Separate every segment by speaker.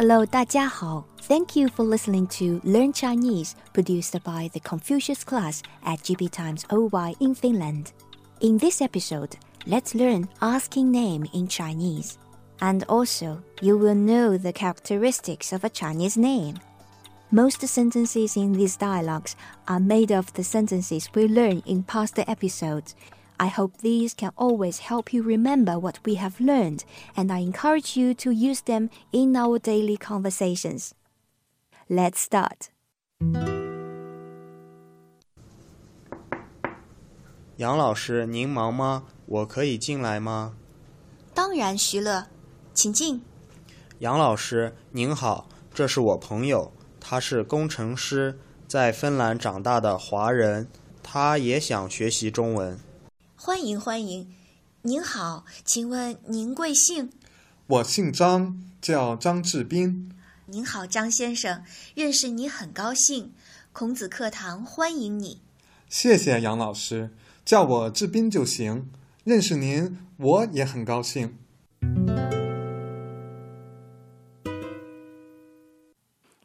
Speaker 1: Hello，大家好。Thank you for listening to Learn Chinese, produced by the Confucius class at GB Times OY in Finland. In this episode, let's learn asking name in Chinese. And also, you will know the characteristics of a Chinese name. Most sentences in these dialogues are made of the sentences we learned in past episodes. I hope these can always help you remember what we have learned, and I encourage you to use them in our daily conversations. Let's start.
Speaker 2: 杨老师，您忙吗？我可以进来吗？
Speaker 3: 当然，徐乐，请进。
Speaker 2: 杨老师，您好，这是我朋友，他是工程师，在芬兰长大的华人，他也想学习中文。
Speaker 3: 欢迎欢迎，您好，请问您贵姓？
Speaker 4: 我姓张，叫张志斌。
Speaker 3: 您好，张先生，认识你很高兴。孔子课堂欢迎你。
Speaker 4: 谢谢杨老师，叫我志斌就行。认识您，我也很高兴。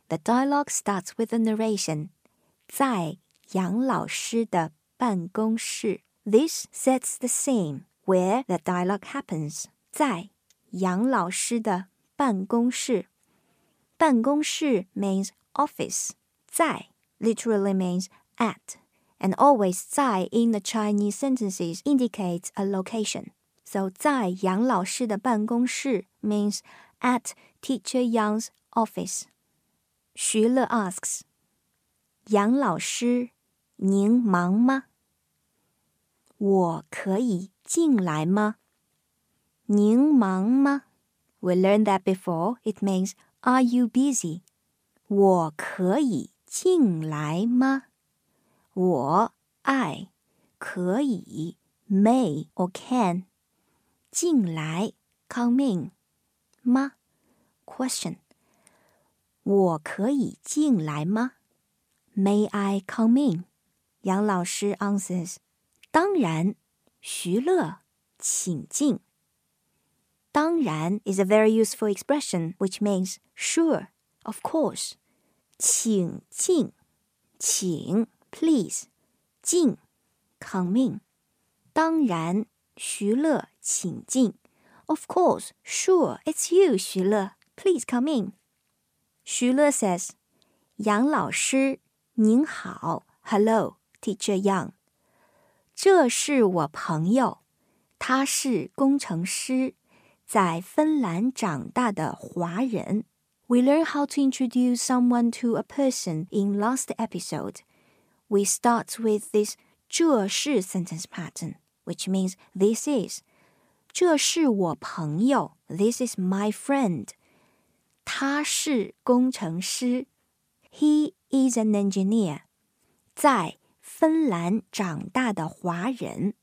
Speaker 1: The dialogue starts with a narration. 在杨老师的办公室。This sets the scene where the dialogue happens. 在杨老师的办公室。办公室 means office. 在 literally means at. And always 在 in the Chinese sentences indicates a location. So 在杨老师的办公室 means at teacher Yang's office. 徐乐 asks, 杨老师，您忙吗？ 我可以进来吗？您忙吗？We learned that before. It means Are you busy? 我可以进来吗？我爱可以 may or can 进来 come in 吗？Question 我可以进来吗？May I come in？杨老师 answers 当然，徐乐，请进。当然 is a very useful expression which means sure, of course. 请进，请 please 进 come in。当然，徐乐，请进。Of course, sure, it's you, 徐乐. Please come in. 徐乐 says, 杨老师，您好，Hello, Teacher Yang. 这是我朋友，他是工程师，在芬兰长大的华人。We learn how to introduce someone to a person in last episode. We start with this 这是 sentence pattern, which means this is. 这是我朋友，This is my friend. 他是工程师，He is an engineer. 在 芬兰长大的华人。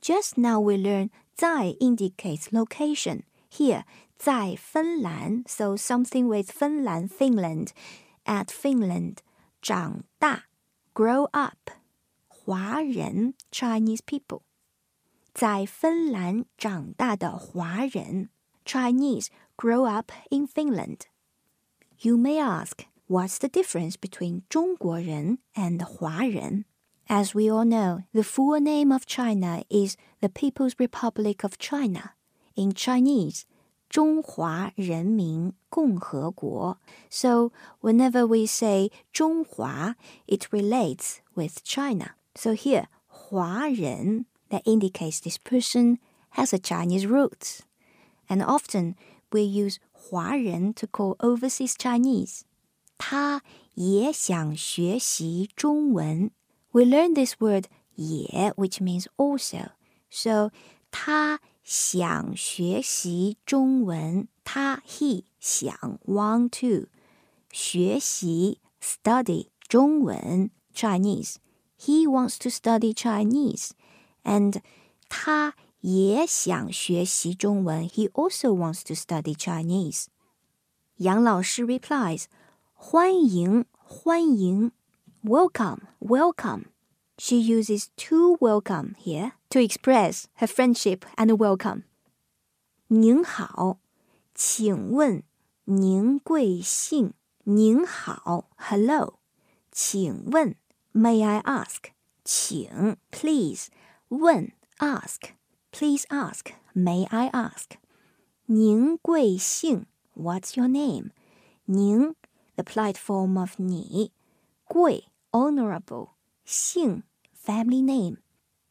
Speaker 1: Just now we learn 在 indicates location. Here 在芬兰，so something with 芬兰 Finland at Finland 长大 grow up 华人 Chinese people 在芬兰长大的华人 Chinese grow up in Finland. You may ask, what's the difference between 中国人 and 华人? As we all know, the full name of China is the People's Republic of China. In Chinese, 中华人民共和国. So whenever we say 中华, it relates with China. So here, 华人 that indicates this person has a Chinese roots. And often we use 华人 to call overseas Chinese. 他也想学习中文。 we learn this word 也 which means also. So 他想学习中文，他 he 想 want to 学习 study 中文 Chinese. He wants to study Chinese, and 他也想学习中文。He also wants to study Chinese. 杨老师 replies, 欢迎，欢迎。 welcome, welcome. She uses to welcome here to express her friendship and welcome. 您好，请问 您贵姓？您好，Hello。请问，May I ask？请，Please。问，Ask，Please ask。May I ask？您贵姓？What's your name？您，the polite form of 你，贵 honorable 姓 family name，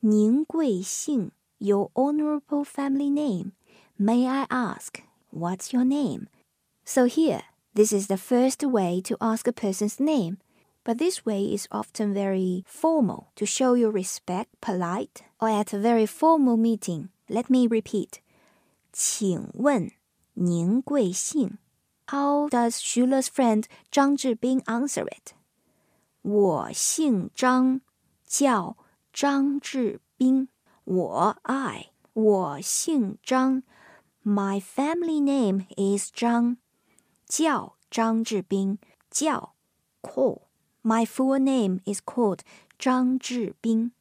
Speaker 1: 您贵姓 your honorable family name, may I ask what's your name? So here, this is the first way to ask a person's name, but this way is often very formal to show your respect, polite, or at a very formal meeting. Let me repeat. 请问您贵姓? How does Xu Le's friend Zhang Zhibing answer it? 我姓张，叫张志斌。我 I 我姓张。My family name is Zhang. 叫张志斌。叫 call. My full name is called Zhang Zhibing.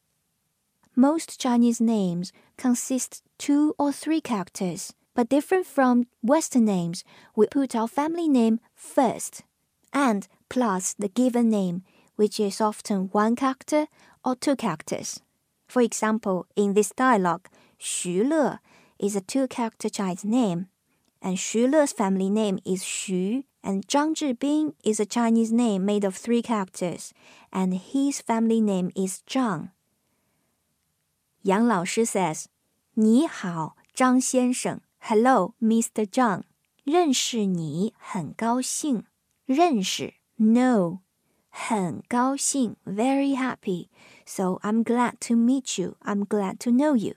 Speaker 1: Most Chinese names consist two or three characters, but different from Western names, we put our family name first and plus the given name, which is often one character or two characters. For example, in this dialogue, Xu Le is a two-character Chinese name, and Xu Le's family name is Xu, and Zhang Zhibing is a Chinese name made of three characters, and his family name is Zhang. Yang Lao Shi says, 你好，张先生。Hello, Mr. Zhang. 认识你很高兴。认识 know 很高兴 very happy. So I'm glad to meet you. I'm glad to know you.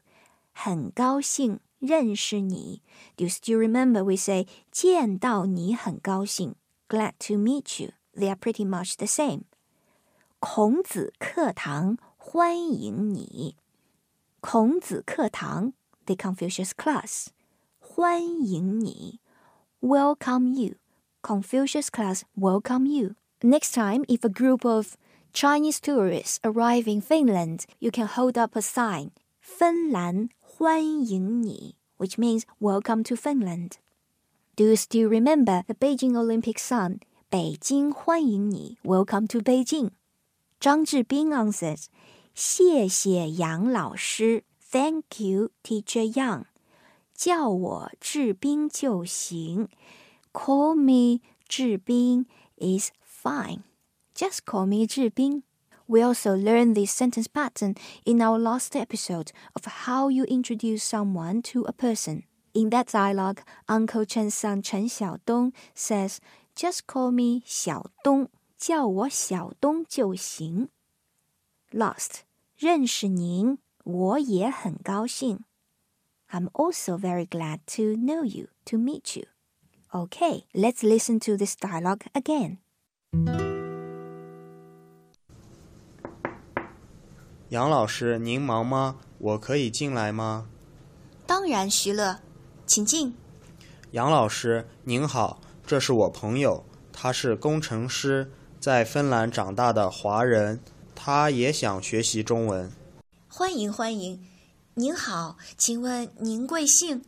Speaker 1: 很高兴认识你。Do you still remember we say 见到你很高兴？Glad to meet you. They are pretty much the same. 孔子课堂欢迎你。孔子课堂 the Confucius class 欢迎你。Welcome you. Confucius class welcome you. Next time, if a group of Chinese tourists arrive in Finland, you can hold up a sign. 芬兰欢迎你 which means welcome to Finland. Do you still remember the Beijing Olympic song? 北京欢迎你 Welcome to Beijing. Zhang Zhibing answers, 谢谢杨老师 Thank you, Teacher Yang. 叫我志斌就行 Call me 志斌 is fine. Just call me 志斌 we also learned this sentence pattern in our last episode of how you introduce someone to a person. In that dialogue, Uncle Chen's son Chen Xiaodong says, "Just call me 小东，叫我小东就行." Last, 认识您，我也很高兴. I'm also very glad to know you, to meet you. Okay, let's listen to this dialogue again.
Speaker 2: 杨老师，您忙吗？我可以进来吗？
Speaker 3: 当然，徐乐，请进。
Speaker 2: 杨老师，您好，这是我朋友，他是工程师，在芬兰长大的华人，他也想学习中文。
Speaker 3: 欢迎欢迎，您好，请问您贵姓？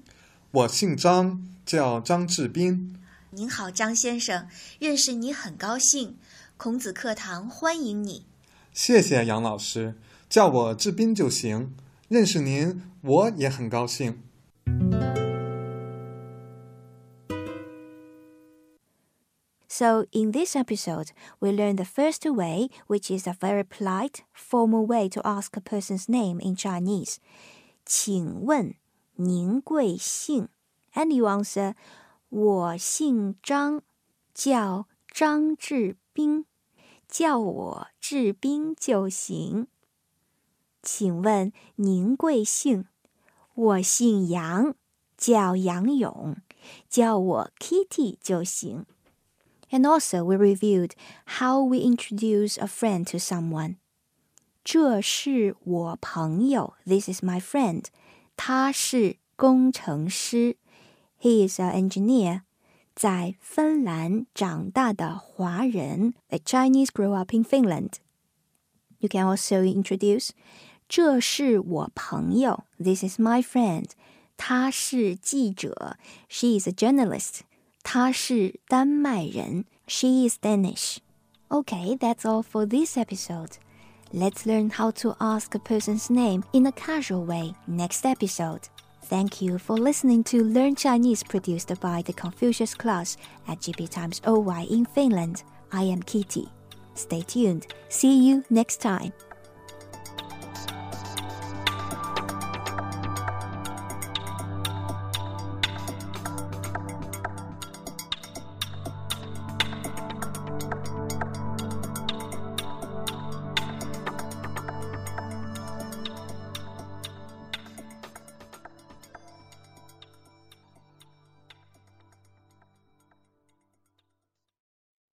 Speaker 4: 我姓张，叫张志斌。
Speaker 3: 您好，张先生，认识你很高兴。孔子课堂欢迎你。
Speaker 4: 谢谢杨老师。叫我志斌就行。认识您，我也很高兴。
Speaker 1: So, in this episode, we learn the first way, which is a very polite, formal way to ask a person's name in Chinese. 请问您贵姓? And you answer, 我姓张，叫张志斌，叫我志斌就行。请问您贵姓？我姓杨，叫杨勇，叫我 Kitty 就行。And also, we reviewed how we introduce a friend to someone. 这是我朋友，This is my friend. 他是工程师 ，He is an engineer. 在芬兰长大的华人，A Chinese grew up in Finland. You can also introduce 这是我朋友，This is my friend。他是记者，She is a journalist。 她是丹麦人。She is Danish. Okay, that's all for this episode. Let's learn how to ask a person's name in a casual way next episode. Thank you for listening to Learn Chinese produced by the Confucius class at GB Times OY in Finland. I am Kitty. Stay tuned. See you next time.